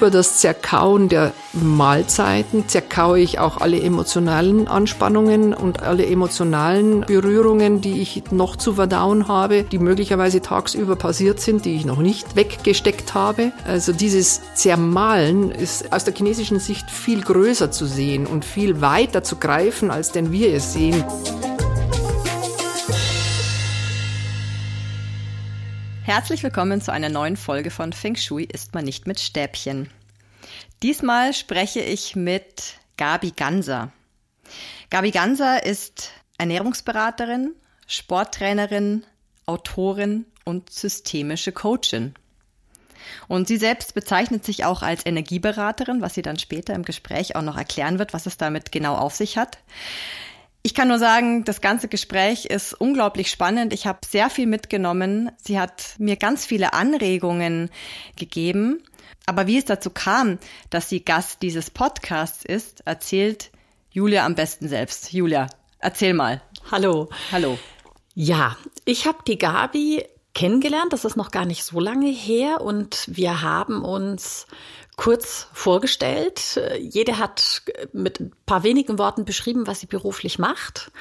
über das Zerkauen der Mahlzeiten zerkaue ich auch alle emotionalen Anspannungen und alle emotionalen Berührungen, die ich noch zu verdauen habe, die möglicherweise tagsüber passiert sind, die ich noch nicht weggesteckt habe. Also dieses Zermahlen ist aus der chinesischen Sicht viel größer zu sehen und viel weiter zu greifen, als denn wir es sehen. Herzlich willkommen zu einer neuen Folge von Feng Shui ist man nicht mit Stäbchen. Diesmal spreche ich mit Gabi Ganser. Gabi Ganser ist Ernährungsberaterin, Sporttrainerin, Autorin und systemische Coachin. Und sie selbst bezeichnet sich auch als Energieberaterin, was sie dann später im Gespräch auch noch erklären wird, was es damit genau auf sich hat. Ich kann nur sagen, das ganze Gespräch ist unglaublich spannend. Ich habe sehr viel mitgenommen. Sie hat mir ganz viele Anregungen gegeben. Aber wie es dazu kam, dass sie Gast dieses Podcasts ist, erzählt Julia am besten selbst. Julia, erzähl mal. Hallo. Hallo. Ja, ich habe die Gabi kennengelernt. Das ist noch gar nicht so lange her und wir haben uns kurz vorgestellt. Jede hat mit ein paar wenigen Worten beschrieben, was sie beruflich macht.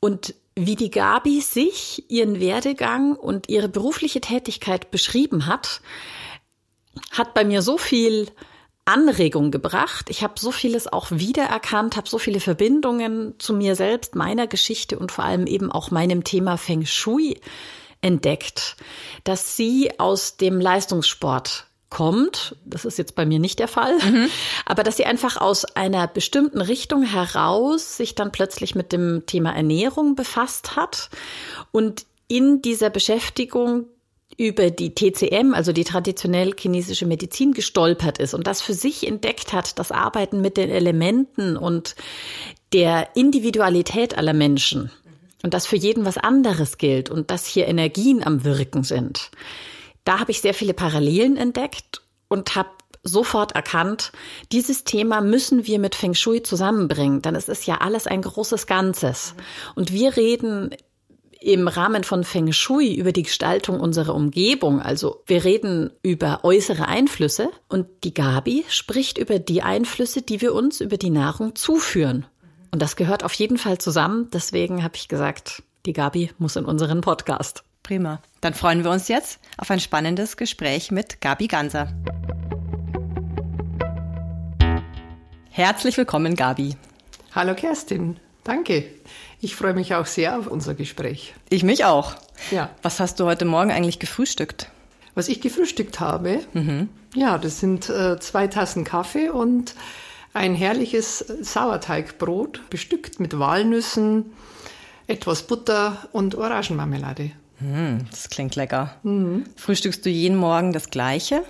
Und wie die Gabi sich, ihren Werdegang und ihre berufliche Tätigkeit beschrieben hat, hat bei mir so viel Anregung gebracht. Ich habe so vieles auch wiedererkannt, habe so viele Verbindungen zu mir selbst, meiner Geschichte und vor allem eben auch meinem Thema Feng Shui entdeckt, dass sie aus dem Leistungssport kommt, das ist jetzt bei mir nicht der Fall, mhm. aber dass sie einfach aus einer bestimmten Richtung heraus sich dann plötzlich mit dem Thema Ernährung befasst hat und in dieser Beschäftigung über die TCM, also die traditionell chinesische Medizin, gestolpert ist und das für sich entdeckt hat, das Arbeiten mit den Elementen und der Individualität aller Menschen und das für jeden was anderes gilt und dass hier Energien am Wirken sind da habe ich sehr viele Parallelen entdeckt und habe sofort erkannt, dieses Thema müssen wir mit Feng Shui zusammenbringen, denn es ist ja alles ein großes Ganzes. Und wir reden im Rahmen von Feng Shui über die Gestaltung unserer Umgebung. Also wir reden über äußere Einflüsse und die Gabi spricht über die Einflüsse, die wir uns über die Nahrung zuführen. Und das gehört auf jeden Fall zusammen. Deswegen habe ich gesagt, die Gabi muss in unseren Podcast. Prima. Dann freuen wir uns jetzt auf ein spannendes Gespräch mit Gabi Ganser. Herzlich willkommen, Gabi. Hallo Kerstin, danke. Ich freue mich auch sehr auf unser Gespräch. Ich mich auch. Ja. Was hast du heute Morgen eigentlich gefrühstückt? Was ich gefrühstückt habe? Mhm. Ja, das sind äh, zwei Tassen Kaffee und ein herrliches Sauerteigbrot, bestückt mit Walnüssen, etwas Butter und Orangenmarmelade. Hm, das klingt lecker. Mhm. Frühstückst du jeden Morgen das Gleiche?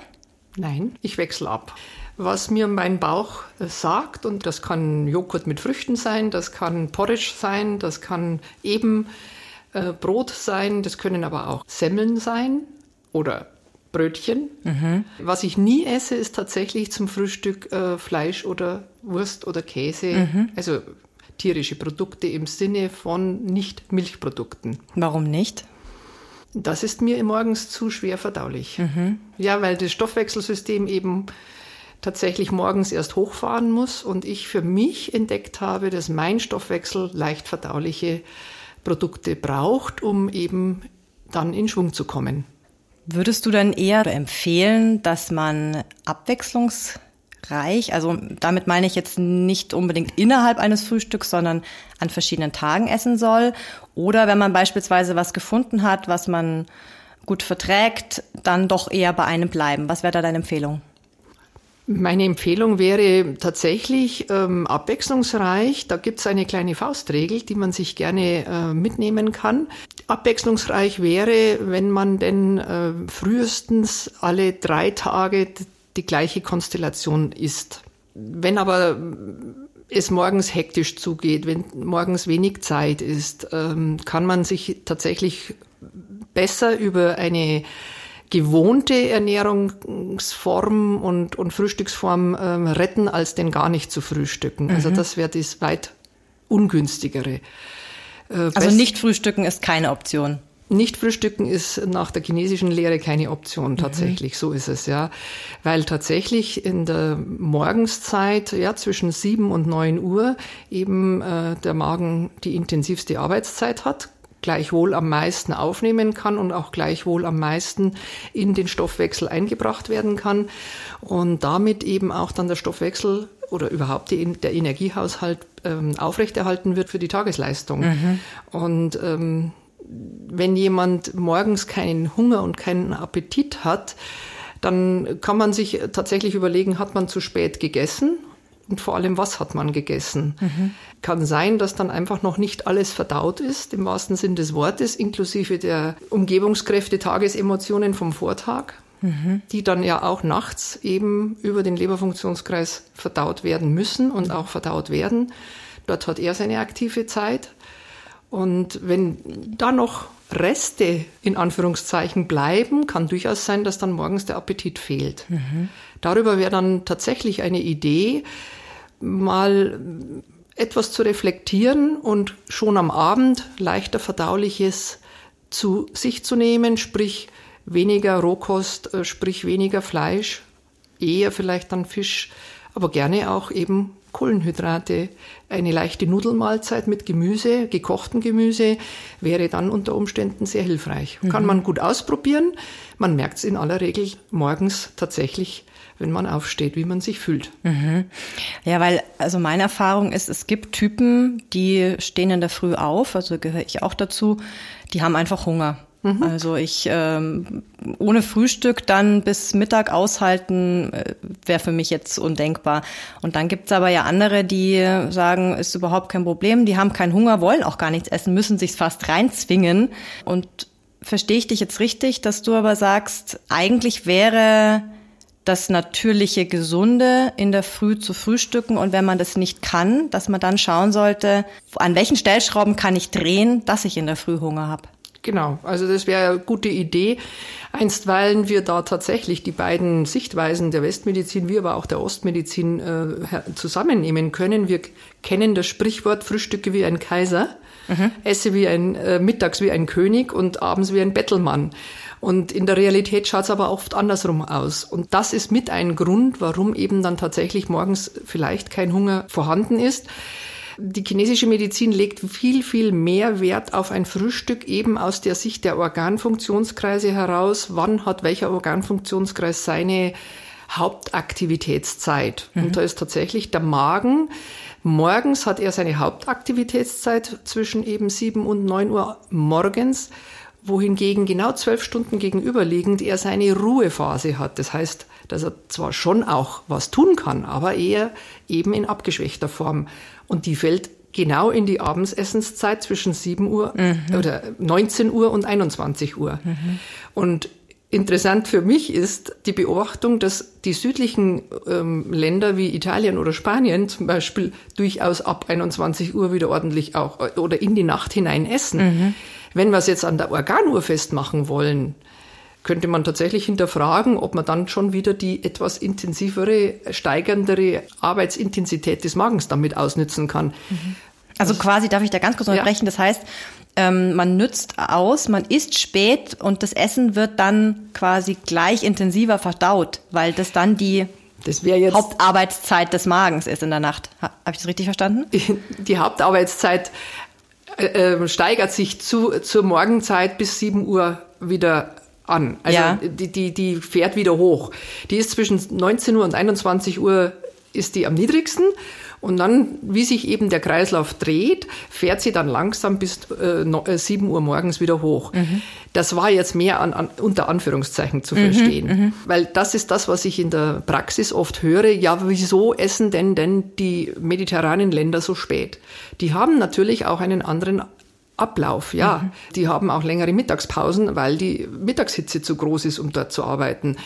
Nein, ich wechsle ab. Was mir mein Bauch äh, sagt, und das kann Joghurt mit Früchten sein, das kann Porridge sein, das kann eben äh, Brot sein, das können aber auch Semmeln sein oder Brötchen. Mhm. Was ich nie esse, ist tatsächlich zum Frühstück äh, Fleisch oder Wurst oder Käse. Mhm. Also tierische Produkte im Sinne von nicht Milchprodukten. Warum nicht? Das ist mir morgens zu schwer verdaulich. Mhm. Ja, weil das Stoffwechselsystem eben tatsächlich morgens erst hochfahren muss und ich für mich entdeckt habe, dass mein Stoffwechsel leicht verdauliche Produkte braucht, um eben dann in Schwung zu kommen. Würdest du dann eher empfehlen, dass man abwechslungs reich. Also damit meine ich jetzt nicht unbedingt innerhalb eines Frühstücks, sondern an verschiedenen Tagen essen soll. Oder wenn man beispielsweise was gefunden hat, was man gut verträgt, dann doch eher bei einem bleiben. Was wäre da deine Empfehlung? Meine Empfehlung wäre tatsächlich ähm, abwechslungsreich. Da gibt es eine kleine Faustregel, die man sich gerne äh, mitnehmen kann. Abwechslungsreich wäre, wenn man denn äh, frühestens alle drei Tage die gleiche Konstellation ist. Wenn aber es morgens hektisch zugeht, wenn morgens wenig Zeit ist, ähm, kann man sich tatsächlich besser über eine gewohnte Ernährungsform und, und Frühstücksform ähm, retten, als denn gar nicht zu frühstücken. Also mhm. das wäre das weit ungünstigere. Äh, also nicht frühstücken ist keine Option. nicht frühstücken ist nach der chinesischen Lehre keine Option, mhm. tatsächlich. Mhm. So ist es, ja. Weil tatsächlich in der Morgenszeit, ja, zwischen sieben und neun Uhr eben äh, der Magen die intensivste Arbeitszeit hat, gleichwohl am meisten aufnehmen kann und auch gleichwohl am meisten in den Stoffwechsel eingebracht werden kann und damit eben auch dann der Stoffwechsel oder überhaupt die, der Energiehaushalt ähm, aufrechterhalten wird für die Tagesleistung. Mhm. Und ähm, wenn jemand morgens keinen Hunger und keinen Appetit hat, dann kann man sich tatsächlich überlegen, hat man zu spät gegessen und vor allem, was hat man gegessen? Mhm. Kann sein, dass dann einfach noch nicht alles verdaut ist, im wahrsten Sinn des Wortes, inklusive der Umgebungskräfte, Tagesemotionen vom Vortag, mhm. die dann ja auch nachts eben über den Leberfunktionskreis verdaut werden müssen und auch verdaut werden. Dort hat er seine aktive Zeit. Und wenn da noch Reste in Anführungszeichen bleiben, kann durchaus sein, dass dann morgens der Appetit fehlt. Mhm. Darüber wäre dann tatsächlich eine Idee, mal etwas zu reflektieren und schon am Abend leichter verdauliches zu sich zu nehmen, sprich weniger Rohkost, äh, sprich weniger Fleisch, eher vielleicht dann Fisch, aber gerne auch eben Kohlenhydrate. Eine leichte Nudelmahlzeit mit Gemüse, gekochten Gemüse, wäre dann unter Umständen sehr hilfreich. Mhm. Kann man gut ausprobieren. Man merkt es in aller Regel morgens tatsächlich wenn man aufsteht, wie man sich fühlt. Mhm. Ja, weil also meine Erfahrung ist, es gibt Typen, die stehen in der Früh auf, also gehöre ich auch dazu, die haben einfach Hunger. Mhm. Also ich ähm, ohne Frühstück dann bis Mittag aushalten, äh, wäre für mich jetzt undenkbar. Und dann gibt's aber ja andere, die sagen, ist überhaupt kein Problem, die haben keinen Hunger, wollen auch gar nichts essen, müssen sich's fast reinzwingen. Und verstehe ich dich jetzt richtig, dass du aber sagst, eigentlich wäre das natürliche Gesunde in der Früh zu frühstücken und wenn man das nicht kann, dass man dann schauen sollte, an welchen Stellschrauben kann ich drehen, dass ich in der Früh Hunger habe. Genau, also das wäre eine gute Idee. Einstweilen wir da tatsächlich die beiden Sichtweisen der Westmedizin wie aber auch der Ostmedizin äh, zusammennehmen können. Wir kennen das Sprichwort Frühstücke wie ein Kaiser, mhm. esse wie ein äh, mittags wie ein König und abends wie ein Bettelmann. Und in der Realität schaut es aber oft andersrum aus. Und das ist mit ein Grund, warum eben dann tatsächlich morgens vielleicht kein Hunger vorhanden ist. Die chinesische Medizin legt viel, viel mehr Wert auf ein Frühstück eben aus der Sicht der Organfunktionskreise heraus. Wann hat welcher Organfunktionskreis seine Hauptaktivitätszeit? Mhm. Und da ist tatsächlich der Magen. Morgens hat er seine Hauptaktivitätszeit zwischen eben sieben und neun Uhr morgens wohingegen genau zwölf Stunden gegenüberliegend er seine Ruhephase hat. Das heißt, dass er zwar schon auch was tun kann, aber eher eben in abgeschwächter Form. Und die fällt genau in die Abendsessenszeit zwischen 7 Uhr mhm. oder 19 Uhr und 21 Uhr. Mhm. Und Interessant für mich ist die Beobachtung, dass die südlichen ähm, Länder wie Italien oder Spanien zum Beispiel durchaus ab 21 Uhr wieder ordentlich auch äh, oder in die Nacht hinein essen. Mhm. Wenn wir es jetzt an der Organuhr festmachen wollen, könnte man tatsächlich hinterfragen, ob man dann schon wieder die etwas intensivere, steigerndere Arbeitsintensität des Magens damit ausnützen kann. Mhm. Also quasi, darf ich da ganz kurz unterbrechen, ja. das heißt, ähm, man nützt aus, man isst spät und das Essen wird dann quasi gleich intensiver verdaut, weil das dann die das jetzt Hauptarbeitszeit des Magens ist in der Nacht. Habe ich das richtig verstanden? Die Hauptarbeitszeit äh, äh, steigert sich zu, zur Morgenzeit bis 7 Uhr wieder an. Also ja. die, die, die fährt wieder hoch. Die ist zwischen 19 Uhr und 21 Uhr ist die am niedrigsten und dann, wie sich eben der Kreislauf dreht, fährt sie dann langsam bis äh, 7 äh, Uhr morgens wieder hoch. Mhm. Das war jetzt mehr an, an, unter Anführungszeichen zu mhm, verstehen. Mhm, Weil das ist das, was ich in der Praxis oft höre. Ja, wieso essen denn denn die mediterranen Länder so spät? Die haben natürlich auch einen anderen Ablauf, ja. Mhm. Die haben auch längere Mittagspausen, weil die Mittagshitze zu groß ist, um dort zu arbeiten.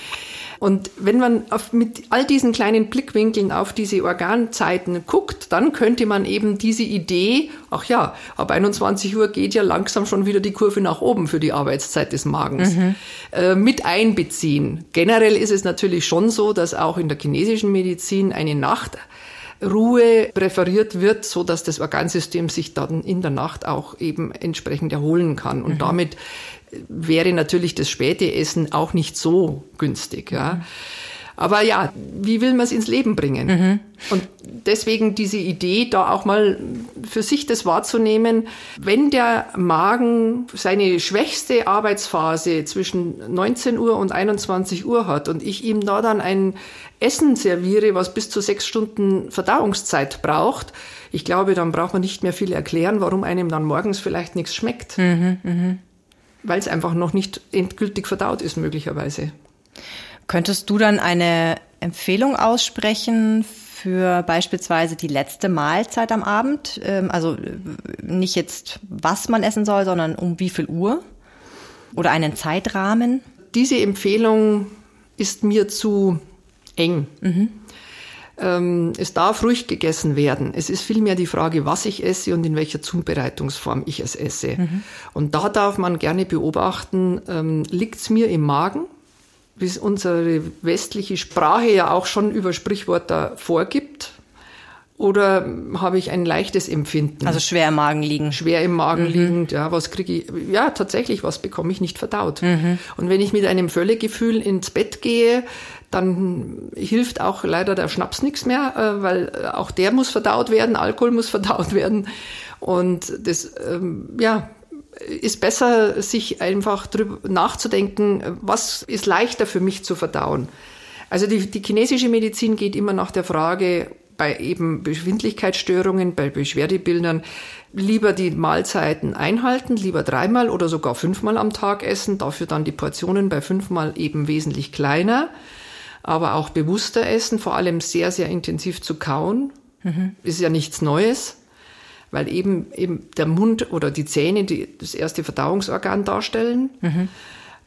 Und wenn man auf, mit all diesen kleinen Blickwinkeln auf diese Organzeiten guckt, dann könnte man eben diese Idee, ach ja, ab 21 Uhr geht ja langsam schon wieder die Kurve nach oben für die Arbeitszeit des Magens, mhm. äh, mit einbeziehen. Generell ist es natürlich schon so, dass auch in der chinesischen Medizin eine Nacht Ruhe präferiert wird, so dass das Organsystem sich dann in der Nacht auch eben entsprechend erholen kann. Und mhm. damit wäre natürlich das späte Essen auch nicht so günstig, ja. Mhm. Aber ja, wie will man es ins Leben bringen? Mhm. Und deswegen diese Idee, da auch mal für sich das wahrzunehmen, wenn der Magen seine schwächste Arbeitsphase zwischen 19 Uhr und 21 Uhr hat und ich ihm da dann ein Essen serviere, was bis zu sechs Stunden Verdauungszeit braucht, ich glaube, dann braucht man nicht mehr viel erklären, warum einem dann morgens vielleicht nichts schmeckt. Mhm, mh. Weil es einfach noch nicht endgültig verdaut ist, möglicherweise. Könntest du dann eine Empfehlung aussprechen für beispielsweise die letzte Mahlzeit am Abend? Ähm, also äh, nicht jetzt, was man essen soll, sondern um wie viel Uhr? Oder einen Zeitrahmen? Diese Empfehlung ist mir zu eng. Mhm. Ähm, es darf ruhig gegessen werden. Es ist vielmehr die Frage, was ich esse und in welcher Zubereitungsform ich es esse. Mhm. Und da darf man gerne beobachten, ähm, liegt es mir im Magen? Es unsere westliche Sprache ja auch schon über Sprichwörter vorgibt? Oder habe ich ein leichtes Empfinden? Also schwer im Magen liegen. Schwer im Magen mhm. liegend, ja, was kriege ich? Ja, tatsächlich, was bekomme ich nicht verdaut? Mhm. Und wenn ich mit einem Völlegefühl ins Bett gehe, dann hilft auch leider der Schnaps nichts mehr, äh, weil auch der muss verdaut werden, Alkohol muss verdaut werden. Und das, ähm, ja, ist besser, sich einfach drüber nachzudenken, was ist leichter für mich zu verdauen. Also die, die chinesische Medizin geht immer nach der Frage, bei eben Befindlichkeitsstörungen, bei Beschwerdebildern, lieber die Mahlzeiten einhalten, lieber dreimal oder sogar fünfmal am Tag essen, dafür dann die Portionen bei fünfmal eben wesentlich kleiner, aber auch bewusster essen, vor allem sehr, sehr intensiv zu kauen. Mhm. Ist ja nichts Neues weil eben, eben der Mund oder die Zähne die, das erste Verdauungsorgan darstellen. Mhm.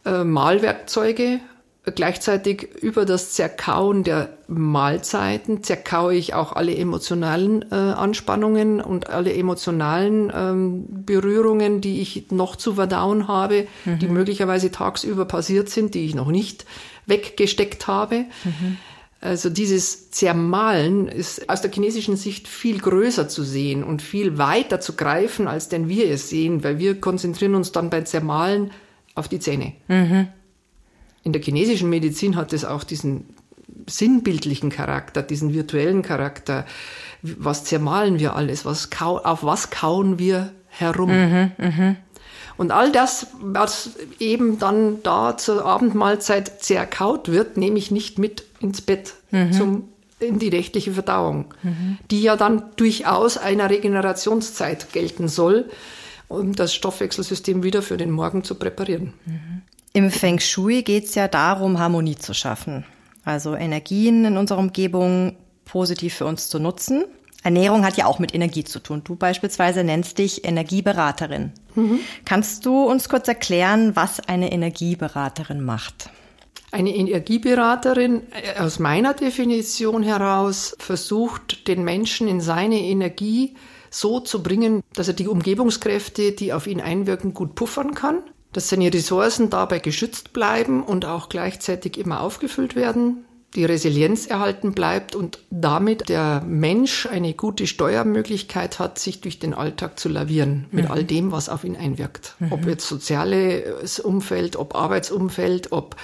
Äh, Mahlwerkzeuge, gleichzeitig über das Zerkauen der Mahlzeiten zerkaue ich auch alle emotionalen äh, Anspannungen und alle emotionalen ähm, Berührungen, die ich noch zu verdauen habe, mhm. die möglicherweise tagsüber passiert sind, die ich noch nicht weggesteckt habe. Mhm. Also dieses Zermahlen ist aus der chinesischen Sicht viel größer zu sehen und viel weiter zu greifen, als denn wir es sehen, weil wir konzentrieren uns dann bei Zermahlen auf die Zähne. Mhm. In der chinesischen Medizin hat es auch diesen sinnbildlichen Charakter, diesen virtuellen Charakter. Was zermahlen wir alles? Was kau auf was kauen wir herum? Mhm, mh. Und all das, was eben dann da zur Abendmahlzeit zerkaut wird, nehme ich nicht mit ins Bett mhm. zum, in die rechtliche Verdauung, mhm. die ja dann durchaus einer Regenerationszeit gelten soll, um das Stoffwechselsystem wieder für den Morgen zu präparieren. Mhm. Im Feng Shui geht es ja darum, Harmonie zu schaffen. Also Energien in unserer Umgebung positiv für uns zu nutzen. Ernährung hat ja auch mit Energie zu tun. Du beispielsweise nennst dich Energieberaterin. Mhm. Kannst du uns kurz erklären, was eine Energieberaterin macht? Eine Energieberaterin äh, aus meiner Definition heraus versucht, den Menschen in seine Energie so zu bringen, dass er die Umgebungskräfte, die auf ihn einwirken, gut puffern kann, dass seine Ressourcen dabei geschützt bleiben und auch gleichzeitig immer aufgefüllt werden, die Resilienz erhalten bleibt und damit der Mensch eine gute Steuermöglichkeit hat, sich durch den Alltag zu lavieren mit mhm. all dem, was auf ihn einwirkt. Mhm. Ob jetzt soziales Umfeld, ob Arbeitsumfeld, ob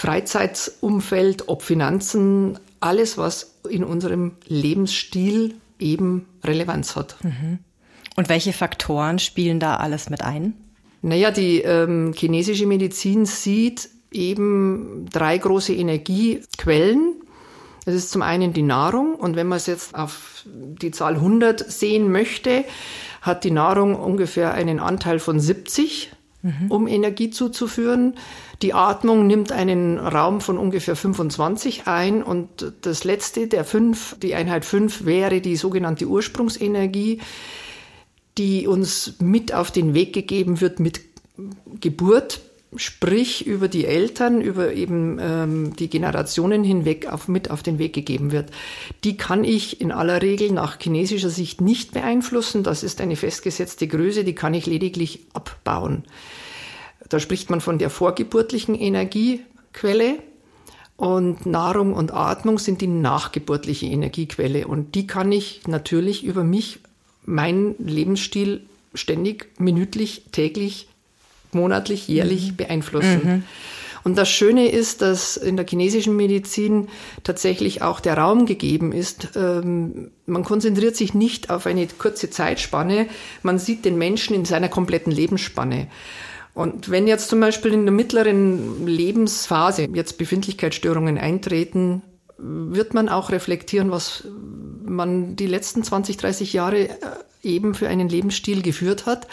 Freizeitumfeld, ob Finanzen, alles, was in unserem Lebensstil eben Relevanz hat. Mhm. Und welche Faktoren spielen da alles mit ein? Naja, die ähm, chinesische Medizin sieht eben drei große Energiequellen. Das ist zum einen die Nahrung und wenn man es jetzt auf die Zahl 100 sehen möchte, hat die Nahrung ungefähr einen Anteil von 70 mhm. um Energie zuzuführen. Die Atmung nimmt einen Raum von ungefähr 25 ein und das letzte, der fünf, die Einheit 5 wäre die sogenannte Ursprungsenergie, die uns mit auf den Weg gegeben wird mit Geburt, sprich über die Eltern, über eben ähm, die Generationen hinweg auf, mit auf den Weg gegeben wird. Die kann ich in aller Regel nach chinesischer Sicht nicht beeinflussen. Das ist eine festgesetzte Größe, die kann ich lediglich abbauen. Da spricht man von der vorgeburtlichen Energiequelle. Und Nahrung und Atmung sind die nachgeburtliche Energiequelle. Und die kann ich natürlich über mich, meinen Lebensstil ständig, minütlich, täglich, monatlich, jährlich mhm. beeinflussen. Mhm. Und das Schöne ist, dass in der chinesischen Medizin tatsächlich auch der Raum gegeben ist. Ähm, man konzentriert sich nicht auf eine kurze Zeitspanne, man sieht den Menschen in seiner kompletten Lebensspanne. Und wenn jetzt zum Beispiel in der mittleren Lebensphase jetzt Befindlichkeitsstörungen eintreten, wird man auch reflektieren, was man die letzten 20, 30 Jahre äh, eben für einen Lebensstil geführt hat.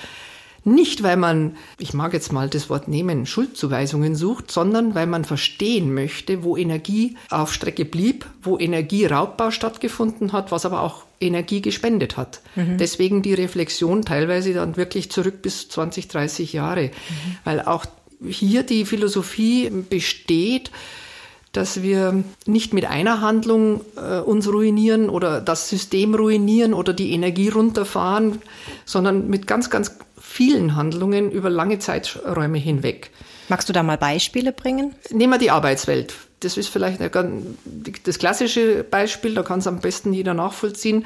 Nicht, weil man, ich mag jetzt mal das Wort nehmen, Schuldzuweisungen sucht, sondern weil man verstehen möchte, wo Energie auf Strecke blieb, wo Energieraubbau stattgefunden hat, was aber auch Energie gespendet hat. Mhm. Deswegen die Reflexion teilweise dann wirklich zurück bis 20, 30 Jahre, mhm. weil auch hier die Philosophie besteht, dass wir nicht mit einer Handlung äh, uns ruinieren oder das System ruinieren oder die Energie runterfahren, sondern mit ganz, ganz vielen Handlungen über lange Zeiträume hinweg. Magst du da mal Beispiele bringen? Nehmen wir die Arbeitswelt. Das ist vielleicht das klassische Beispiel, da kann es am besten jeder nachvollziehen.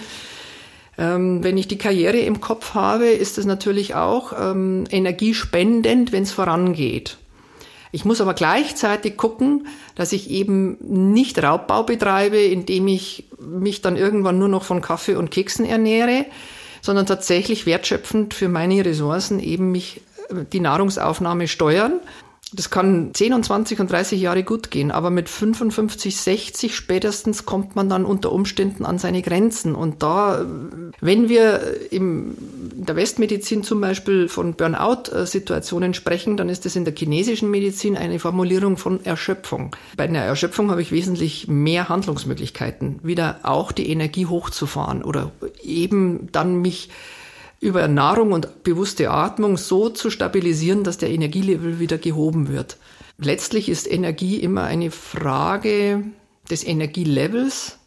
Ähm, wenn ich die Karriere im Kopf habe, ist es natürlich auch ähm, energiespendend, wenn es vorangeht. Ich muss aber gleichzeitig gucken, dass ich eben nicht Raubbau betreibe, indem ich mich dann irgendwann nur noch von Kaffee und Keksen ernähre, sondern tatsächlich wertschöpfend für meine Ressourcen eben mich äh, die Nahrungsaufnahme steuern das kann 10 und 20 und 30 Jahre gut gehen, aber mit 55, 60 spätestens kommt man dann unter Umständen an seine Grenzen. Und da, wenn wir im, in der Westmedizin zum Beispiel von Burnout-Situationen sprechen, dann ist das in der chinesischen Medizin eine Formulierung von Erschöpfung. Bei einer Erschöpfung habe ich wesentlich mehr Handlungsmöglichkeiten, wieder auch die Energie hochzufahren oder eben dann mich über Nahrung und bewusste Atmung so zu stabilisieren, dass der Energielevel wieder gehoben wird. Letztlich ist Energie immer eine Frage des Energielevels.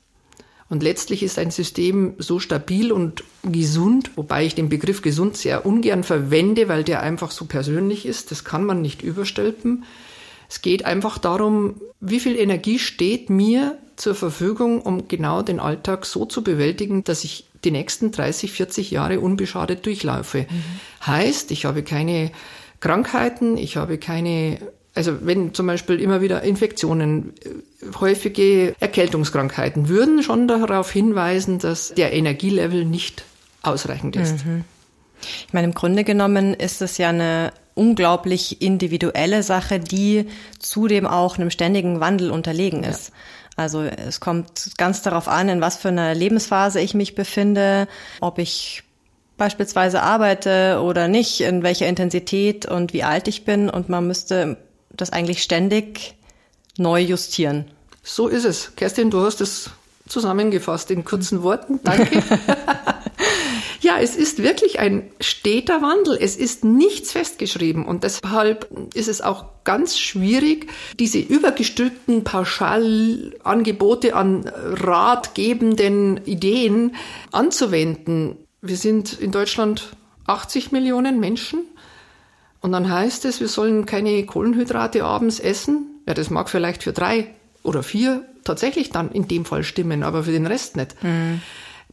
Und letztlich ist ein System so stabil und gesund, wobei ich den Begriff gesund sehr ungern verwende, weil der einfach so persönlich ist. Das kann man nicht überstülpen. Es geht einfach darum, wie viel Energie steht mir zur Verfügung, um genau den Alltag so zu bewältigen, dass ich die nächsten 30, 40 Jahre unbeschadet durchlaufe. Mhm. Heißt, ich habe keine Krankheiten, ich habe keine, also wenn zum Beispiel immer wieder Infektionen, äh, häufige Erkältungskrankheiten würden schon darauf hinweisen, dass der Energielevel nicht ausreichend ist. Mhm. Ich meine, im Grunde genommen ist es ja eine unglaublich individuelle Sache, die zudem auch einem ständigen Wandel unterlegen ist. Ja. Also es kommt ganz darauf an, in was für einer Lebensphase ich mich befinde, ob ich beispielsweise arbeite oder nicht, in welcher Intensität und wie alt ich bin. Und man müsste das eigentlich ständig neu justieren. So ist es. Kerstin, du hast es zusammengefasst in kurzen Worten. Danke. Ja, es ist wirklich ein steter Wandel. Es ist nichts festgeschrieben und deshalb ist es auch ganz schwierig, diese übergestülpten Pauschalangebote an ratgebenden Ideen anzuwenden. Wir sind in Deutschland 80 Millionen Menschen und dann heißt es, wir sollen keine Kohlenhydrate abends essen. Ja, das mag vielleicht für drei oder vier tatsächlich dann in dem Fall stimmen, aber für den Rest nicht. Mhm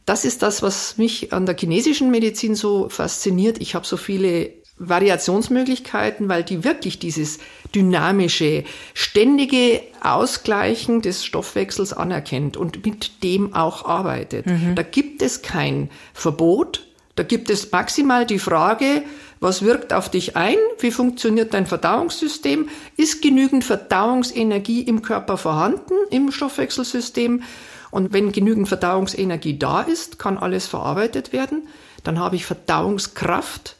das ist das, was mich an der chinesischen Medizin so fasziniert. Ich habe so viele Variationsmöglichkeiten, weil die wirklich dieses dynamische, ständige Ausgleichen des Stoffwechsels anerkennt und mit dem auch arbeitet. Mhm. Da gibt es kein Verbot, da gibt es maximal die Frage, was wirkt auf dich ein? Wie funktioniert dein Verdauungssystem? Ist genügend Verdauungsenergie im Körper vorhanden, im Stoffwechselsystem? Und wenn genügend Verdauungsenergie da ist, kann alles verarbeitet werden. Dann habe ich Verdauungskraft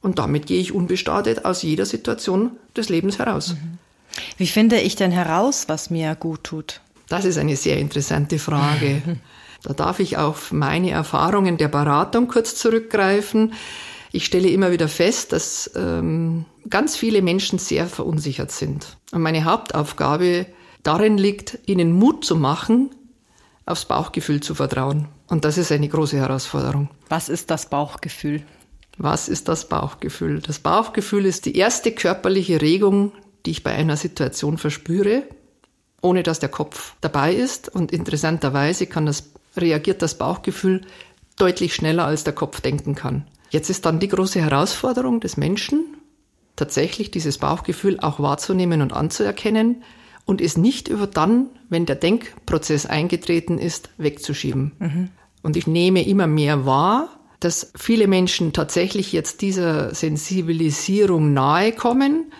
und damit gehe ich unbestartet aus jeder Situation des Lebens heraus. Mhm. Wie finde ich denn heraus, was mir gut tut? Das ist eine sehr interessante Frage. Da darf ich auf meine Erfahrungen der Beratung kurz zurückgreifen. Ich stelle immer wieder fest, dass ähm, ganz viele Menschen sehr verunsichert sind. Und meine Hauptaufgabe darin liegt, ihnen Mut zu machen, aufs Bauchgefühl zu vertrauen. Und das ist eine große Herausforderung. Was ist das Bauchgefühl? Was ist das Bauchgefühl? Das Bauchgefühl ist die erste körperliche Regung, die ich bei einer Situation verspüre. ohne dass der Kopf dabei ist. Und interessanterweise kann das, reagiert das Bauchgefühl deutlich schneller, als der Kopf denken kann. Jetzt ist dann die große Herausforderung des Menschen, tatsächlich dieses Bauchgefühl auch wahrzunehmen und anzuerkennen und es nicht über dann, wenn der Denkprozess eingetreten ist, wegzuschieben. Mhm. Und ich nehme immer mehr wahr, dass viele Menschen tatsächlich jetzt dieser Sensibilisierung nahe kommen,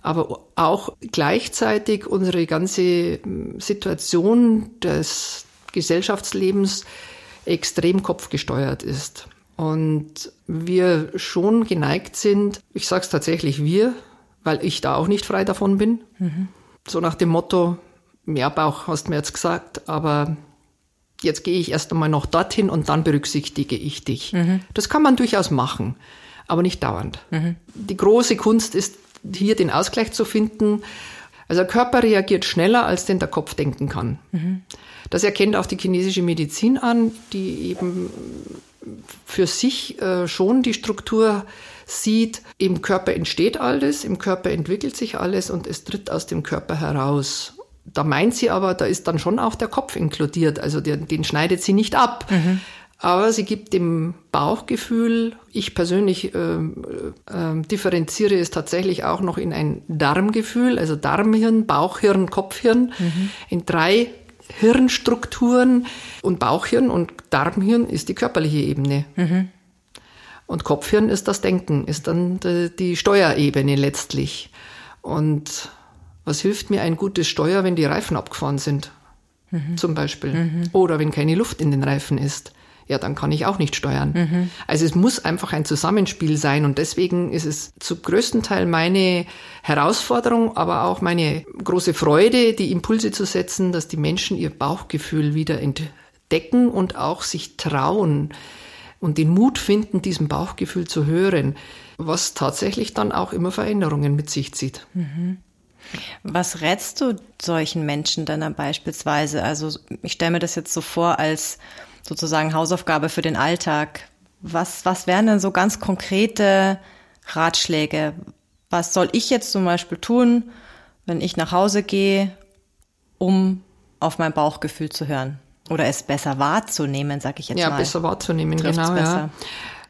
aber auch gleichzeitig unsere ganze hm, Situation des Gesellschaftslebens extrem kopfgesteuert ist. Und wir schon geneigt sind, ich sage es tatsächlich wir, weil ich da auch nicht frei davon bin, mhm. So nach dem Motto, mehr Bauch hast du mir jetzt gesagt, aber jetzt gehe ich erst einmal noch dorthin und dann berücksichtige ich dich. Mhm. Das kann man durchaus machen, aber nicht dauernd. Mhm. Die große Kunst ist hier den Ausgleich zu finden. Also der Körper reagiert schneller, als denn der Kopf denken kann. Mhm. Das erkennt auch die chinesische Medizin an, die eben für sich äh, schon die Struktur sieht, im Körper entsteht alles, im Körper entwickelt sich alles und es tritt aus dem Körper heraus. Da meint sie aber, da ist dann schon auch der Kopf inkludiert, also den, den schneidet sie nicht ab. Mhm. Aber sie gibt dem Bauchgefühl, ich persönlich äh, äh, differenziere es tatsächlich auch noch in ein Darmgefühl, also Darmhirn, Bauchhirn, Kopfhirn, mhm. in drei Hirnstrukturen und Bauchhirn und Darmhirn ist die körperliche Ebene. Mhm. Und Kopfhirn ist das Denken, ist dann die, Steuerebene letztlich. Und was hilft mir ein gutes Steuer, wenn die Reifen abgefahren sind? Mhm. Zum Beispiel. Mhm. Oder wenn keine Luft in den Reifen ist ja, dann kann ich auch nicht steuern. Mhm. Also es muss einfach ein Zusammenspiel sein und deswegen ist es zu größten Teil meine Herausforderung, aber auch meine große Freude, die Impulse zu setzen, dass die Menschen ihr Bauchgefühl wieder entdecken und auch sich trauen und den Mut finden, diesem Bauchgefühl zu hören, was tatsächlich dann auch immer Veränderungen mit sich zieht. Mhm. Was rätst du solchen Menschen dann beispielsweise? Also ich stelle mir das jetzt so vor als sozusagen Hausaufgabe für den Alltag. Was, was wären denn so ganz konkrete Ratschläge? Was soll ich jetzt zum Beispiel tun, wenn ich nach Hause gehe, um auf mein Bauchgefühl zu hören? Oder es besser wahrzunehmen, sag ich jetzt ja, mal. Ja, besser wahrzunehmen, Trifft's genau. Ja.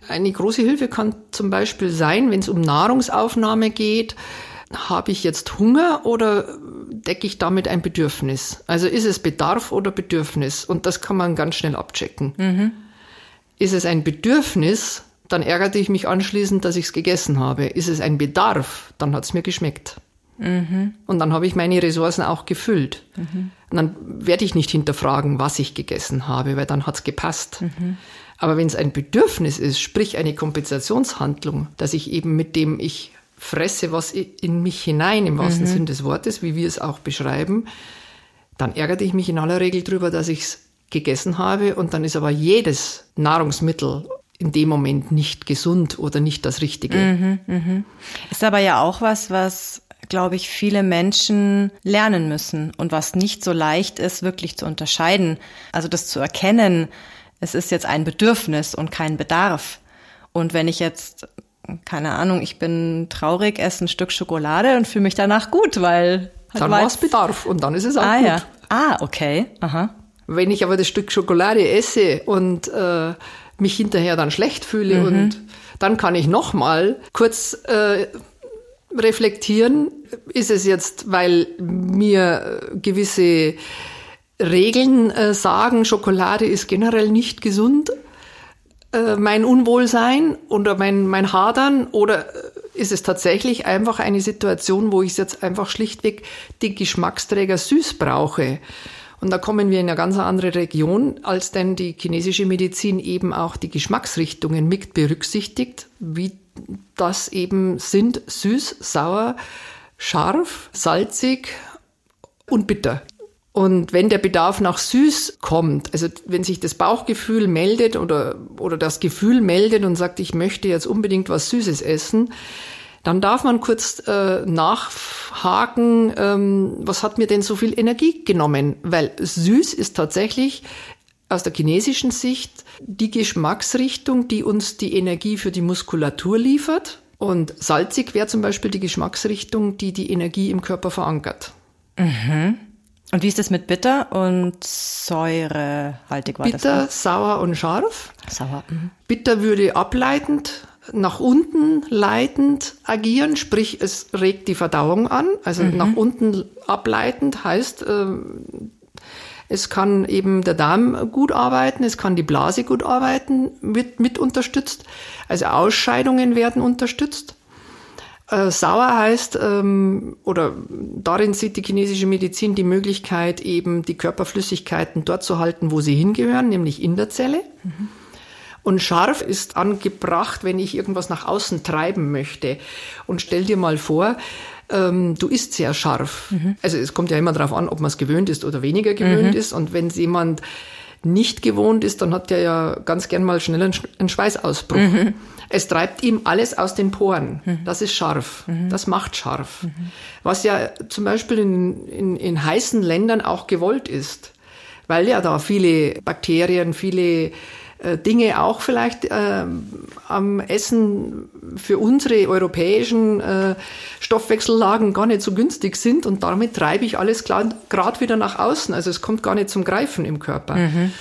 Eine große Hilfe kann zum Beispiel sein, wenn es um Nahrungsaufnahme geht, habe ich jetzt Hunger oder decke ich damit ein Bedürfnis? Also ist es Bedarf oder Bedürfnis? Und das kann man ganz schnell abchecken. Mhm. Ist es ein Bedürfnis, dann ärgerte ich mich anschließend, dass ich es gegessen habe. Ist es ein Bedarf, dann hat es mir geschmeckt. Mhm. Und dann habe ich meine Ressourcen auch gefüllt. Mhm. Und dann werde ich nicht hinterfragen, was ich gegessen habe, weil dann hat es gepasst. Mhm. Aber wenn es ein Bedürfnis ist, sprich eine Kompensationshandlung, dass ich eben mit dem ich fresse was in mich hinein, im wahrsten mhm. Sinn des Wortes, wie wir es auch beschreiben, dann ärgerte ich mich in aller Regel darüber, dass ich es gegessen habe und dann ist aber jedes Nahrungsmittel in dem Moment nicht gesund oder nicht das Richtige. Mhm, mh. Ist aber ja auch was, was glaube ich, viele Menschen lernen müssen und was nicht so leicht ist, wirklich zu unterscheiden. Also das zu erkennen, es ist jetzt ein Bedürfnis und kein Bedarf. Und wenn ich jetzt keine Ahnung, ich bin traurig, esse ein Stück Schokolade und fühle mich danach gut, weil dann war es Bedarf und dann ist es auch ah, gut. Ja. Ah, okay. Aha. Wenn ich aber das Stück Schokolade esse und äh, mich hinterher dann schlecht fühle mhm. und dann kann ich noch mal kurz äh, reflektieren, ist es jetzt, weil mir gewisse Regeln äh, sagen, Schokolade ist generell nicht gesund äh, mein Unwohlsein oder mein, mein Hadern oder äh, ist es tatsächlich einfach eine Situation, wo ich jetzt einfach schlichtweg die Geschmacksträger süß brauche? Und da kommen wir in eine ganz andere Region, als denn die chinesische Medizin eben auch die Geschmacksrichtungen mit berücksichtigt, wie das eben sind süß, sauer, scharf, salzig und bitter. Und wenn der Bedarf nach süß kommt, also wenn sich das Bauchgefühl meldet oder, oder das Gefühl meldet und sagt, ich möchte jetzt unbedingt was Süßes essen, dann darf man kurz äh, nachhaken, ähm, was hat mir denn so viel Energie genommen? Weil süß ist tatsächlich aus der chinesischen Sicht die Geschmacksrichtung, die uns die Energie für die Muskulatur liefert. Und salzig wäre zum Beispiel die Geschmacksrichtung, die die Energie im Körper verankert. Mhm. Und wie ist es mit bitter und säurehaltig war bitter, das? sauer und scharf. Sauer. Mhm. Bitter würde ableitend nach unten leitend agieren, sprich es regt die Verdauung an. Also mhm. nach unten ableitend heißt, äh, es kann eben der Darm gut arbeiten, es kann die Blase gut arbeiten, wird mit unterstützt. Also Ausscheidungen werden unterstützt. Äh, sauer heißt, ähm, oder darin sieht die chinesische Medizin die Möglichkeit, eben die Körperflüssigkeiten dort zu halten, wo sie hingehören, nämlich in der Zelle. Mhm. Und scharf ist angebracht, wenn ich irgendwas nach außen treiben möchte. Und stell dir mal vor, ähm, du isst sehr scharf. Mhm. Also es kommt ja immer darauf an, ob man es gewöhnt ist oder weniger gewöhnt mhm. ist. Und wenn jemand nicht gewohnt ist, dann hat der ja ganz gern mal schnell einen Schweißausbruch. Mhm. Es treibt ihm alles aus den Poren. Mhm. Das ist scharf. Mhm. Das macht scharf. Mhm. Was ja zum Beispiel in, in, in heißen Ländern auch gewollt ist, weil ja da viele Bakterien, viele Dinge auch vielleicht äh, am Essen für unsere europäischen äh, Stoffwechsellagen gar nicht so günstig sind und damit treibe ich alles gerade wieder nach außen. Also es kommt gar nicht zum Greifen im Körper. Mhm.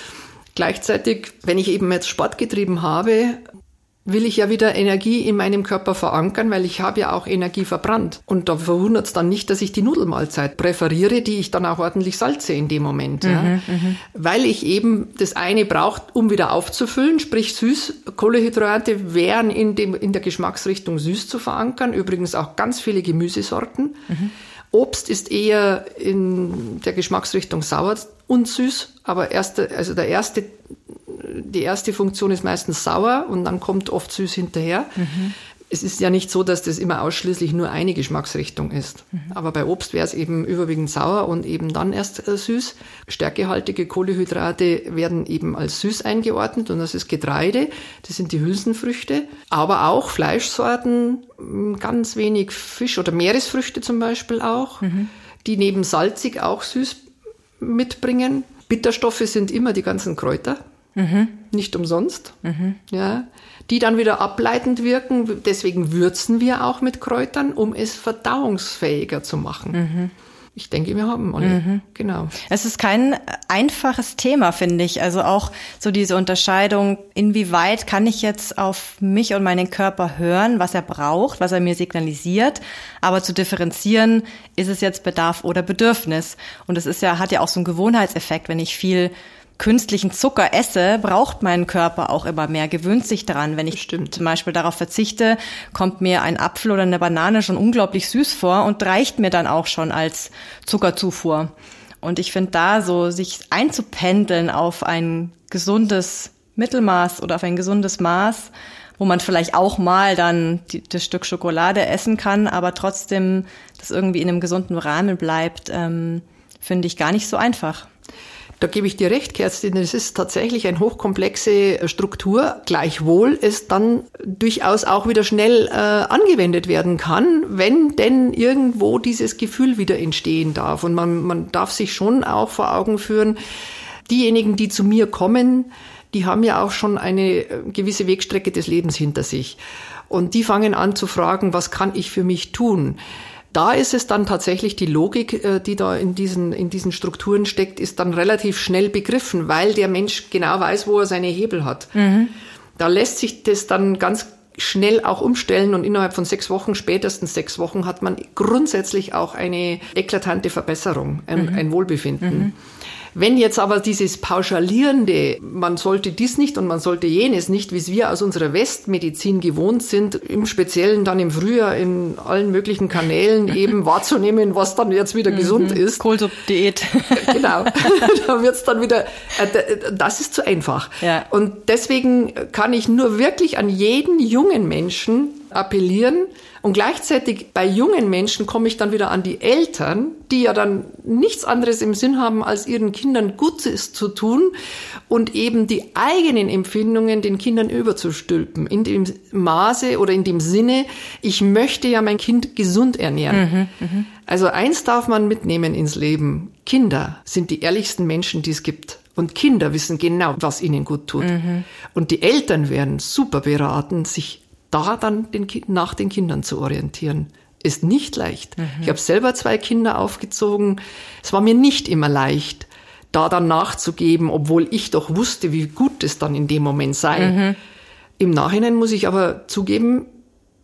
Gleichzeitig, wenn ich eben jetzt Sport getrieben habe, will ich ja wieder Energie in meinem Körper verankern, weil ich habe ja auch Energie verbrannt. Und da verwundert es dann nicht, dass ich die Nudelmahlzeit präferiere, die ich dann auch ordentlich salze in dem Moment. Mhm, ja. Mhm. Weil ich eben das eine braucht, um wieder aufzufüllen, sprich süß. Kohlehydrate wären in, dem, in der Geschmacksrichtung süß zu verankern. Übrigens auch ganz viele Gemüsesorten. Mhm. Obst ist eher in der Geschmacksrichtung sauer und süß, aber erste, also der erste die erste Funktion ist meistens sauer und dann kommt oft süß hinterher. Mhm. Es ist ja nicht so, dass das immer ausschließlich nur eine Geschmacksrichtung ist. Mhm. Aber bei Obst wäre es eben überwiegend sauer und eben dann erst äh, süß. Stärkehaltige Kohlehydrate werden eben als süß eingeordnet und das ist Getreide, das sind die Hülsenfrüchte, aber auch Fleischsorten, ganz wenig Fisch oder Meeresfrüchte zum Beispiel auch, mhm. die neben salzig auch süß mitbringen. Bitterstoffe sind immer die ganzen Kräuter. Mhm. Nicht umsonst. Mhm. Ja. Die dann wieder ableitend wirken. Deswegen würzen wir auch mit Kräutern, um es verdauungsfähiger zu machen. Mhm. Ich denke, wir haben alle. Mhm. Genau. Es ist kein einfaches Thema, finde ich. Also auch so diese Unterscheidung, inwieweit kann ich jetzt auf mich und meinen Körper hören, was er braucht, was er mir signalisiert, aber zu differenzieren, ist es jetzt Bedarf oder Bedürfnis. Und es ist ja, hat ja auch so einen Gewohnheitseffekt, wenn ich viel künstlichen Zucker esse, braucht mein Körper auch immer mehr, gewöhnt sich daran. Wenn ich Stimmt. zum Beispiel darauf verzichte, kommt mir ein Apfel oder eine Banane schon unglaublich süß vor und reicht mir dann auch schon als Zuckerzufuhr. Und ich finde da so, sich einzupendeln auf ein gesundes Mittelmaß oder auf ein gesundes Maß, wo man vielleicht auch mal dann die, das Stück Schokolade essen kann, aber trotzdem das irgendwie in einem gesunden Rahmen bleibt, ähm, finde ich gar nicht so einfach. Da gebe ich dir recht, Kerstin, es ist tatsächlich eine hochkomplexe Struktur, gleichwohl es dann durchaus auch wieder schnell äh, angewendet werden kann, wenn denn irgendwo dieses Gefühl wieder entstehen darf. Und man, man darf sich schon auch vor Augen führen, diejenigen, die zu mir kommen, die haben ja auch schon eine äh, gewisse Wegstrecke des Lebens hinter sich. Und die fangen an zu fragen, was kann ich für mich tun? Da ist es dann tatsächlich die Logik, äh, die da in diesen, in diesen Strukturen steckt, ist dann relativ schnell begriffen, weil der Mensch genau weiß, wo er seine Hebel hat. Mhm. Da lässt sich das dann ganz schnell auch umstellen und innerhalb von sechs Wochen, spätestens sechs Wochen, hat man grundsätzlich auch eine eklatante Verbesserung, ein, mhm. ein Wohlbefinden. Mhm. Wenn jetzt aber dieses pauschalierende, man sollte dies nicht und man sollte jenes nicht, wie es wir aus unserer Westmedizin gewohnt sind, im Speziellen dann im Frühjahr in allen möglichen Kanälen eben wahrzunehmen, was dann jetzt wieder mhm. gesund ist. Kohlsupp-Diät. genau. da wird's dann wieder, äh, das ist zu einfach. Ja. Und deswegen kann ich nur wirklich an jeden jungen Menschen appellieren, und gleichzeitig bei jungen Menschen komme ich dann wieder an die Eltern, die ja dann nichts anderes im Sinn haben, als ihren Kindern Gutes zu tun und eben die eigenen Empfindungen den Kindern überzustülpen. In dem Maße oder in dem Sinne, ich möchte ja mein Kind gesund ernähren. Mhm, mh. Also eins darf man mitnehmen ins Leben. Kinder sind die ehrlichsten Menschen, die es gibt. Und Kinder wissen genau, was ihnen gut tut. Mhm. Und die Eltern werden super beraten, sich da dann den, nach den Kindern zu orientieren. ist nicht leicht. Mhm. Ich habe selber zwei Kinder aufgezogen. Es war mir nicht immer leicht, da dann nachzugeben, obwohl ich doch wusste, wie gut es dann in dem Moment sei. Mhm. Im Nachhinein muss ich aber zugeben,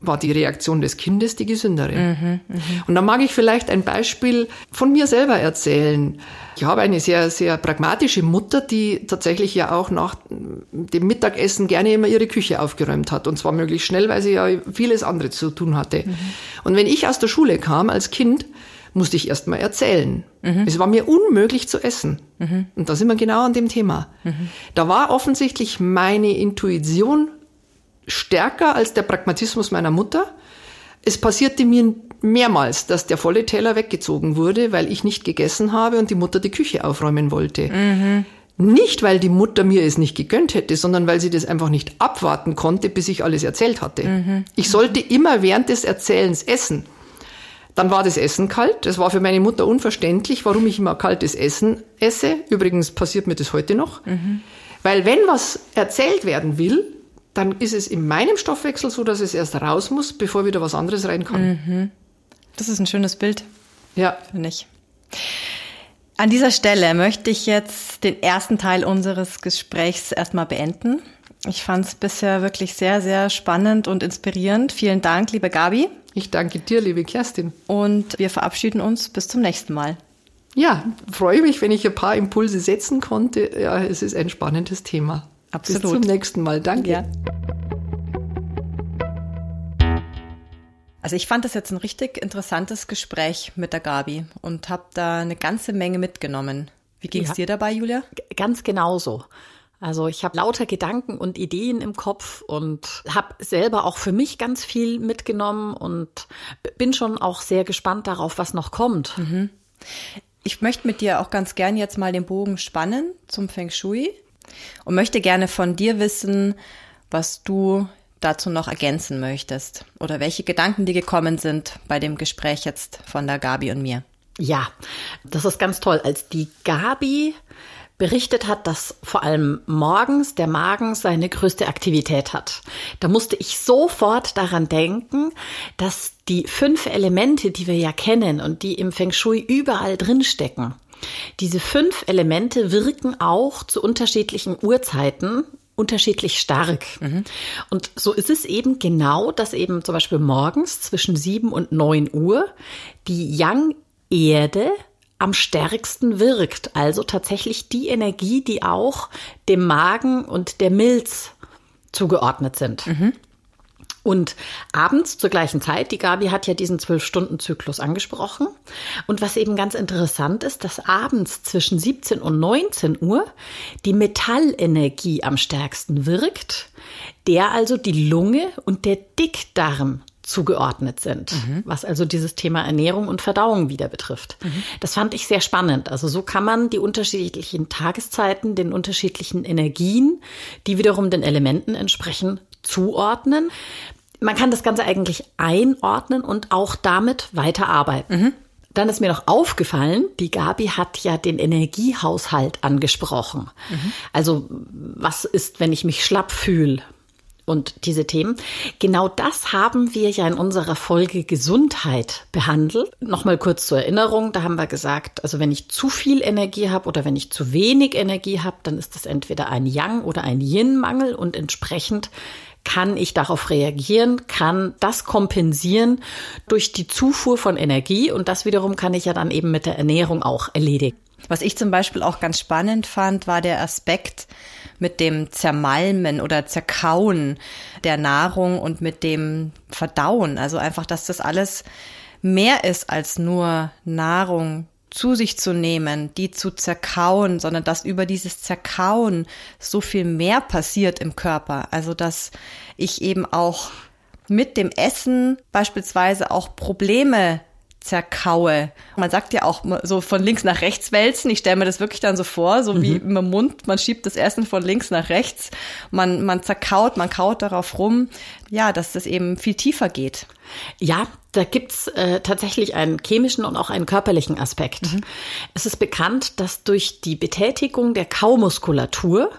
war die Reaktion des Kindes die gesündere. Mhm, mh. Und da mag ich vielleicht ein Beispiel von mir selber erzählen. Ich habe eine sehr, sehr pragmatische Mutter, die tatsächlich ja auch nach dem Mittagessen gerne immer ihre Küche aufgeräumt hat. Und zwar möglichst schnell, weil sie ja vieles andere zu tun hatte. Mhm. Und wenn ich aus der Schule kam als Kind, musste ich erst mal erzählen. Mhm. Es war mir unmöglich zu essen. Mhm. Und da sind wir genau an dem Thema. Mhm. Da war offensichtlich meine Intuition stärker als der Pragmatismus meiner Mutter. Es passierte mir mehrmals, dass der volle Teller weggezogen wurde, weil ich nicht gegessen habe und die Mutter die Küche aufräumen wollte. Mhm. Nicht, weil die Mutter mir es nicht gegönnt hätte, sondern weil sie das einfach nicht abwarten konnte, bis ich alles erzählt hatte. Mhm. Ich sollte immer während des Erzählens essen. Dann war das Essen kalt. Das war für meine Mutter unverständlich, warum ich immer kaltes Essen esse. Übrigens passiert mir das heute noch. Mhm. Weil wenn was erzählt werden will, dann ist es in meinem Stoffwechsel so, dass es erst raus muss, bevor wieder was anderes rein kann. Mhm. Das ist ein schönes Bild. Ja. Finde ich. An dieser Stelle möchte ich jetzt den ersten Teil unseres Gesprächs erstmal beenden. Ich fand es bisher wirklich sehr, sehr spannend und inspirierend. Vielen Dank, liebe Gabi. Ich danke dir, liebe Kerstin. Und wir verabschieden uns bis zum nächsten Mal. Ja, freue mich, wenn ich ein paar Impulse setzen konnte. Ja, es ist ein spannendes Thema. Absolut. Bis zum nächsten Mal. Danke. Ja. Also ich fand das jetzt ein richtig interessantes Gespräch mit der Gabi und habe da eine ganze Menge mitgenommen. Wie ging es ja. dir dabei, Julia? Ganz genauso. Also ich habe lauter Gedanken und Ideen im Kopf und habe selber auch für mich ganz viel mitgenommen und bin schon auch sehr gespannt darauf, was noch kommt. Mhm. Ich möchte mit dir auch ganz gern jetzt mal den Bogen spannen zum Feng Shui und möchte gerne von dir wissen, was du dazu noch ergänzen möchtest oder welche Gedanken dir gekommen sind bei dem Gespräch jetzt von der Gabi und mir. Ja, das ist ganz toll. Als die Gabi berichtet hat, dass vor allem morgens der Magen seine größte Aktivität hat. Da musste ich sofort daran denken, dass die fünf Elemente, die wir ja kennen und die im Feng Shui überall drinstecken, diese fünf Elemente wirken auch zu unterschiedlichen Uhrzeiten unterschiedlich stark. Mhm. Und so ist es eben genau, dass eben zum Beispiel morgens zwischen sieben und neun Uhr die Yang-Erde am stärksten wirkt. Also tatsächlich die Energie, die auch dem Magen und der Milz zugeordnet sind. Mhm. Und abends zur gleichen Zeit, die Gabi hat ja diesen Zwölf-Stunden-Zyklus angesprochen. Und was eben ganz interessant ist, dass abends zwischen 17 und 19 Uhr die Metallenergie am stärksten wirkt, der also die Lunge und der Dickdarm zugeordnet sind, mhm. was also dieses Thema Ernährung und Verdauung wieder betrifft. Mhm. Das fand ich sehr spannend. Also so kann man die unterschiedlichen Tageszeiten, den unterschiedlichen Energien, die wiederum den Elementen entsprechen, zuordnen. Man kann das Ganze eigentlich einordnen und auch damit weiterarbeiten. Mhm. Dann ist mir noch aufgefallen, die Gabi hat ja den Energiehaushalt angesprochen. Mhm. Also was ist, wenn ich mich schlapp fühle? und diese Themen. Genau das haben wir ja in unserer Folge Gesundheit behandelt. Nochmal kurz zur Erinnerung, da haben wir gesagt, also wenn ich zu viel Energie habe oder wenn ich zu wenig Energie habe, dann ist das entweder ein Yang oder ein Yin-Mangel und entsprechend kann ich darauf reagieren, kann das kompensieren durch die Zufuhr von Energie und das wiederum kann ich ja dann eben mit der Ernährung auch erledigen. Was ich zum Beispiel auch ganz spannend fand, war der Aspekt, mit dem Zermalmen oder Zerkauen der Nahrung und mit dem Verdauen. Also einfach, dass das alles mehr ist als nur Nahrung zu sich zu nehmen, die zu zerkauen, sondern dass über dieses Zerkauen so viel mehr passiert im Körper. Also dass ich eben auch mit dem Essen beispielsweise auch Probleme zerkaue. Man sagt ja auch so von links nach rechts wälzen. Ich stelle mir das wirklich dann so vor, so mhm. wie im Mund. Man schiebt das Essen von links nach rechts. Man, man zerkaut, man kaut darauf rum. Ja, dass das eben viel tiefer geht. Ja, da gibt's äh, tatsächlich einen chemischen und auch einen körperlichen Aspekt. Mhm. Es ist bekannt, dass durch die Betätigung der Kaumuskulatur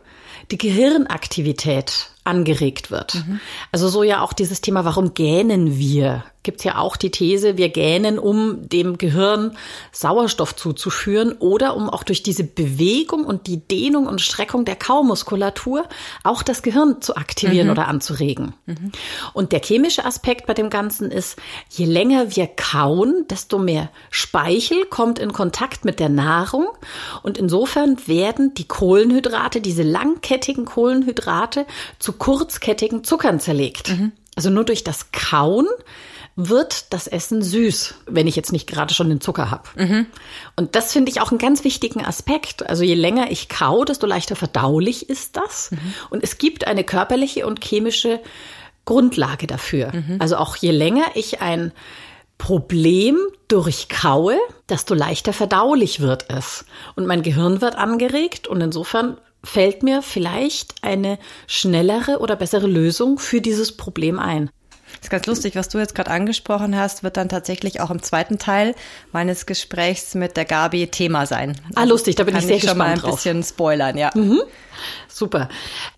die Gehirnaktivität angeregt wird. Mhm. Also so ja auch dieses Thema, warum gähnen wir gibt's ja auch die These, wir gähnen, um dem Gehirn Sauerstoff zuzuführen oder um auch durch diese Bewegung und die Dehnung und Streckung der Kaumuskulatur auch das Gehirn zu aktivieren mhm. oder anzuregen. Mhm. Und der chemische Aspekt bei dem Ganzen ist, je länger wir kauen, desto mehr Speichel kommt in Kontakt mit der Nahrung und insofern werden die Kohlenhydrate, diese langkettigen Kohlenhydrate zu kurzkettigen Zuckern zerlegt. Mhm. Also nur durch das Kauen wird das Essen süß, wenn ich jetzt nicht gerade schon den Zucker habe. Mhm. Und das finde ich auch einen ganz wichtigen Aspekt. Also je länger ich kau, desto leichter verdaulich ist das. Mhm. Und es gibt eine körperliche und chemische Grundlage dafür. Mhm. Also auch je länger ich ein Problem durchkaue, desto leichter verdaulich wird es. Und mein Gehirn wird angeregt und insofern fällt mir vielleicht eine schnellere oder bessere Lösung für dieses Problem ein. Das ist ganz lustig, was du jetzt gerade angesprochen hast, wird dann tatsächlich auch im zweiten Teil meines Gesprächs mit der Gabi Thema sein. Ah, also lustig, da bin ich sehr ich schon gespannt mal ein bisschen spoilern, ja. Mhm. Super.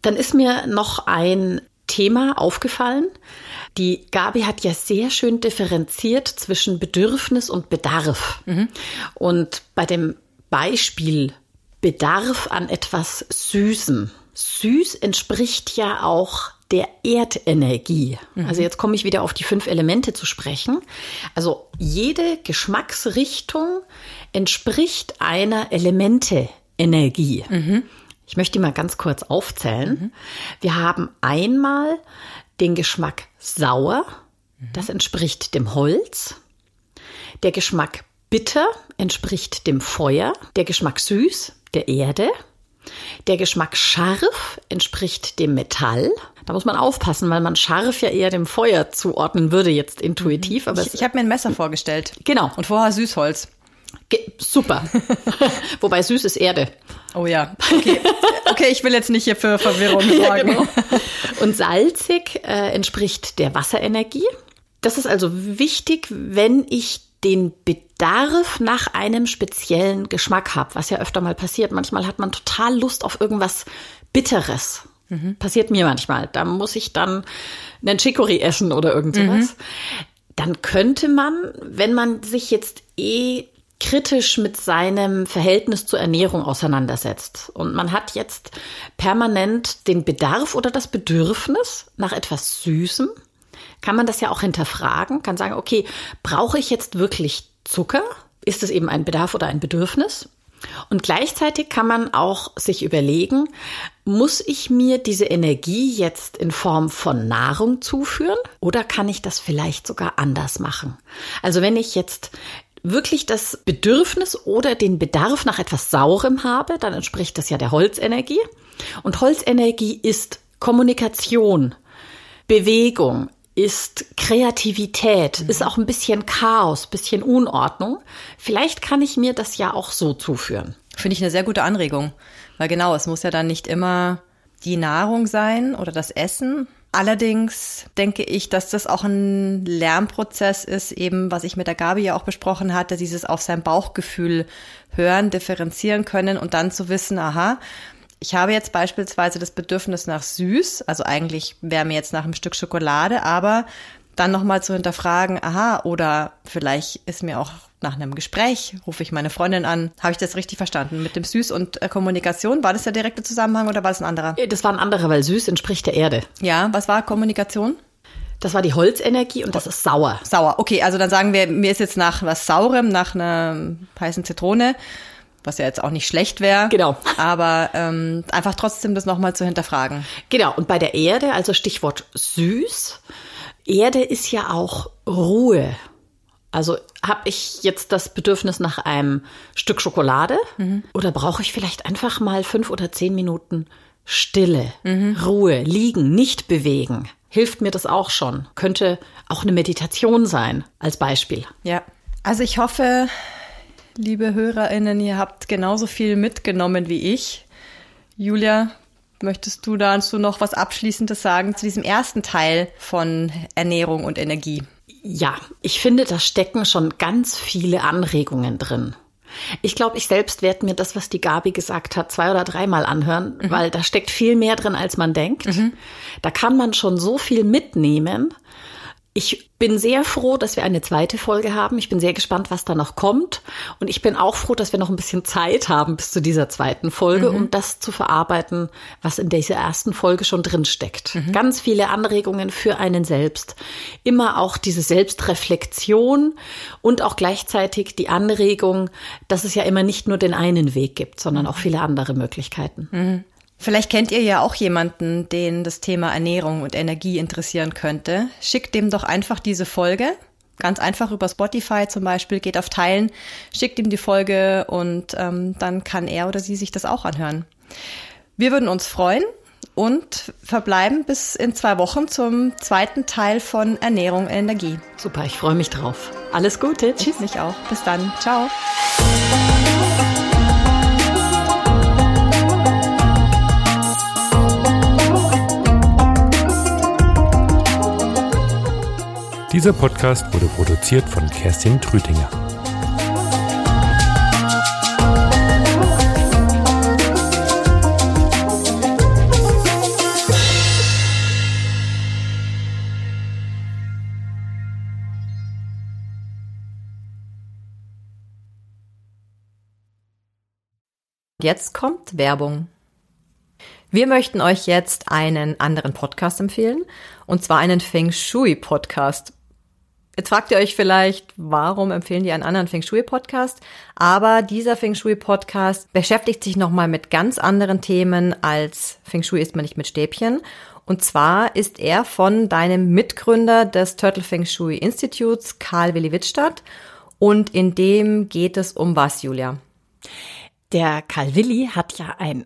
Dann ist mir noch ein Thema aufgefallen. Die Gabi hat ja sehr schön differenziert zwischen Bedürfnis und Bedarf. Mhm. Und bei dem Beispiel Bedarf an etwas Süßem. Süß entspricht ja auch der Erdenergie. Mhm. Also jetzt komme ich wieder auf die fünf Elemente zu sprechen. Also jede Geschmacksrichtung entspricht einer Elemente-Energie. Mhm. Ich möchte die mal ganz kurz aufzählen. Mhm. Wir haben einmal den Geschmack sauer, das entspricht dem Holz. Der Geschmack bitter entspricht dem Feuer. Der Geschmack süß der Erde. Der Geschmack scharf entspricht dem Metall. Da muss man aufpassen, weil man scharf ja eher dem Feuer zuordnen würde, jetzt intuitiv. Aber ich, ich habe mir ein Messer vorgestellt. Genau. Und vorher Süßholz. Ge super. Wobei süß ist Erde. Oh ja. Okay. okay, ich will jetzt nicht hier für Verwirrung sorgen. Ja, genau. Und salzig äh, entspricht der Wasserenergie. Das ist also wichtig, wenn ich den Bedarf nach einem speziellen Geschmack habe, was ja öfter mal passiert. Manchmal hat man total Lust auf irgendwas Bitteres. Mhm. Passiert mir manchmal. Da muss ich dann einen Chicory essen oder irgendwas. Mhm. Dann könnte man, wenn man sich jetzt eh kritisch mit seinem Verhältnis zur Ernährung auseinandersetzt und man hat jetzt permanent den Bedarf oder das Bedürfnis nach etwas Süßem, kann man das ja auch hinterfragen, kann sagen, okay, brauche ich jetzt wirklich Zucker? Ist es eben ein Bedarf oder ein Bedürfnis? Und gleichzeitig kann man auch sich überlegen, muss ich mir diese Energie jetzt in Form von Nahrung zuführen oder kann ich das vielleicht sogar anders machen? Also wenn ich jetzt wirklich das Bedürfnis oder den Bedarf nach etwas Saurem habe, dann entspricht das ja der Holzenergie. Und Holzenergie ist Kommunikation, Bewegung, ist Kreativität, mhm. ist auch ein bisschen Chaos, bisschen Unordnung. Vielleicht kann ich mir das ja auch so zuführen. Finde ich eine sehr gute Anregung. Weil genau, es muss ja dann nicht immer die Nahrung sein oder das Essen. Allerdings denke ich, dass das auch ein Lernprozess ist, eben was ich mit der Gabi ja auch besprochen hatte, dieses auf sein Bauchgefühl hören, differenzieren können und dann zu wissen, aha, ich habe jetzt beispielsweise das Bedürfnis nach süß, also eigentlich wäre mir jetzt nach einem Stück Schokolade, aber dann nochmal zu hinterfragen, aha, oder vielleicht ist mir auch nach einem Gespräch, rufe ich meine Freundin an, habe ich das richtig verstanden? Mit dem Süß und äh, Kommunikation, war das der direkte Zusammenhang oder war das ein anderer? Das war ein anderer, weil Süß entspricht der Erde. Ja, was war Kommunikation? Das war die Holzenergie und das ist sauer. Sauer, okay, also dann sagen wir, mir ist jetzt nach was Saurem, nach einer heißen Zitrone was ja jetzt auch nicht schlecht wäre. Genau. Aber ähm, einfach trotzdem das nochmal zu hinterfragen. Genau. Und bei der Erde, also Stichwort süß, Erde ist ja auch Ruhe. Also habe ich jetzt das Bedürfnis nach einem Stück Schokolade mhm. oder brauche ich vielleicht einfach mal fünf oder zehn Minuten Stille, mhm. Ruhe, liegen, nicht bewegen? Hilft mir das auch schon? Könnte auch eine Meditation sein, als Beispiel. Ja. Also ich hoffe, liebe HörerInnen, ihr habt genauso viel mitgenommen wie ich. Julia, möchtest du dazu noch was Abschließendes sagen zu diesem ersten Teil von Ernährung und Energie? Ja, ich finde, da stecken schon ganz viele Anregungen drin. Ich glaube, ich selbst werde mir das, was die Gabi gesagt hat, zwei oder dreimal anhören, mhm. weil da steckt viel mehr drin, als man denkt. Mhm. Da kann man schon so viel mitnehmen. Ich bin sehr froh, dass wir eine zweite Folge haben. Ich bin sehr gespannt, was da noch kommt. Und ich bin auch froh, dass wir noch ein bisschen Zeit haben bis zu dieser zweiten Folge, mhm. um das zu verarbeiten, was in dieser ersten Folge schon drin steckt. Mhm. Ganz viele Anregungen für einen selbst. Immer auch diese Selbstreflexion und auch gleichzeitig die Anregung, dass es ja immer nicht nur den einen Weg gibt, sondern auch viele andere Möglichkeiten. Mhm. Vielleicht kennt ihr ja auch jemanden, den das Thema Ernährung und Energie interessieren könnte. Schickt dem doch einfach diese Folge. Ganz einfach über Spotify zum Beispiel, geht auf Teilen, schickt ihm die Folge und ähm, dann kann er oder sie sich das auch anhören. Wir würden uns freuen und verbleiben bis in zwei Wochen zum zweiten Teil von Ernährung und Energie. Super, ich freue mich drauf. Alles Gute. Tschüss. Ich mich auch. Bis dann. Ciao. Dieser Podcast wurde produziert von Kerstin Trütinger. Jetzt kommt Werbung. Wir möchten euch jetzt einen anderen Podcast empfehlen, und zwar einen Feng Shui Podcast. Jetzt fragt ihr euch vielleicht, warum empfehlen die einen anderen Feng Shui Podcast? Aber dieser Feng Shui Podcast beschäftigt sich nochmal mit ganz anderen Themen als Feng Shui ist man nicht mit Stäbchen. Und zwar ist er von deinem Mitgründer des Turtle Feng Shui Institutes, Karl Willi Wittstadt. Und in dem geht es um was, Julia? Der Karl Willi hat ja ein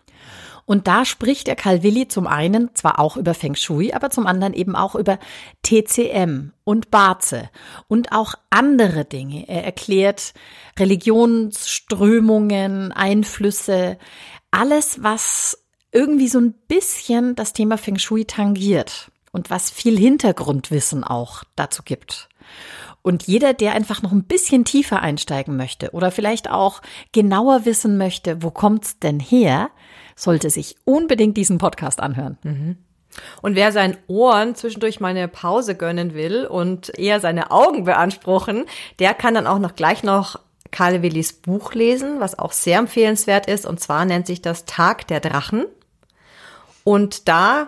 Und da spricht der Calvilli zum einen zwar auch über Feng Shui, aber zum anderen eben auch über TCM und Baze und auch andere Dinge. Er erklärt Religionsströmungen, Einflüsse, alles, was irgendwie so ein bisschen das Thema Feng Shui tangiert und was viel Hintergrundwissen auch dazu gibt. Und jeder, der einfach noch ein bisschen tiefer einsteigen möchte oder vielleicht auch genauer wissen möchte, wo kommt's denn her, sollte sich unbedingt diesen Podcast anhören. Mhm. Und wer seinen Ohren zwischendurch mal eine Pause gönnen will und eher seine Augen beanspruchen, der kann dann auch noch gleich noch Karl Willis Buch lesen, was auch sehr empfehlenswert ist. Und zwar nennt sich das Tag der Drachen. Und da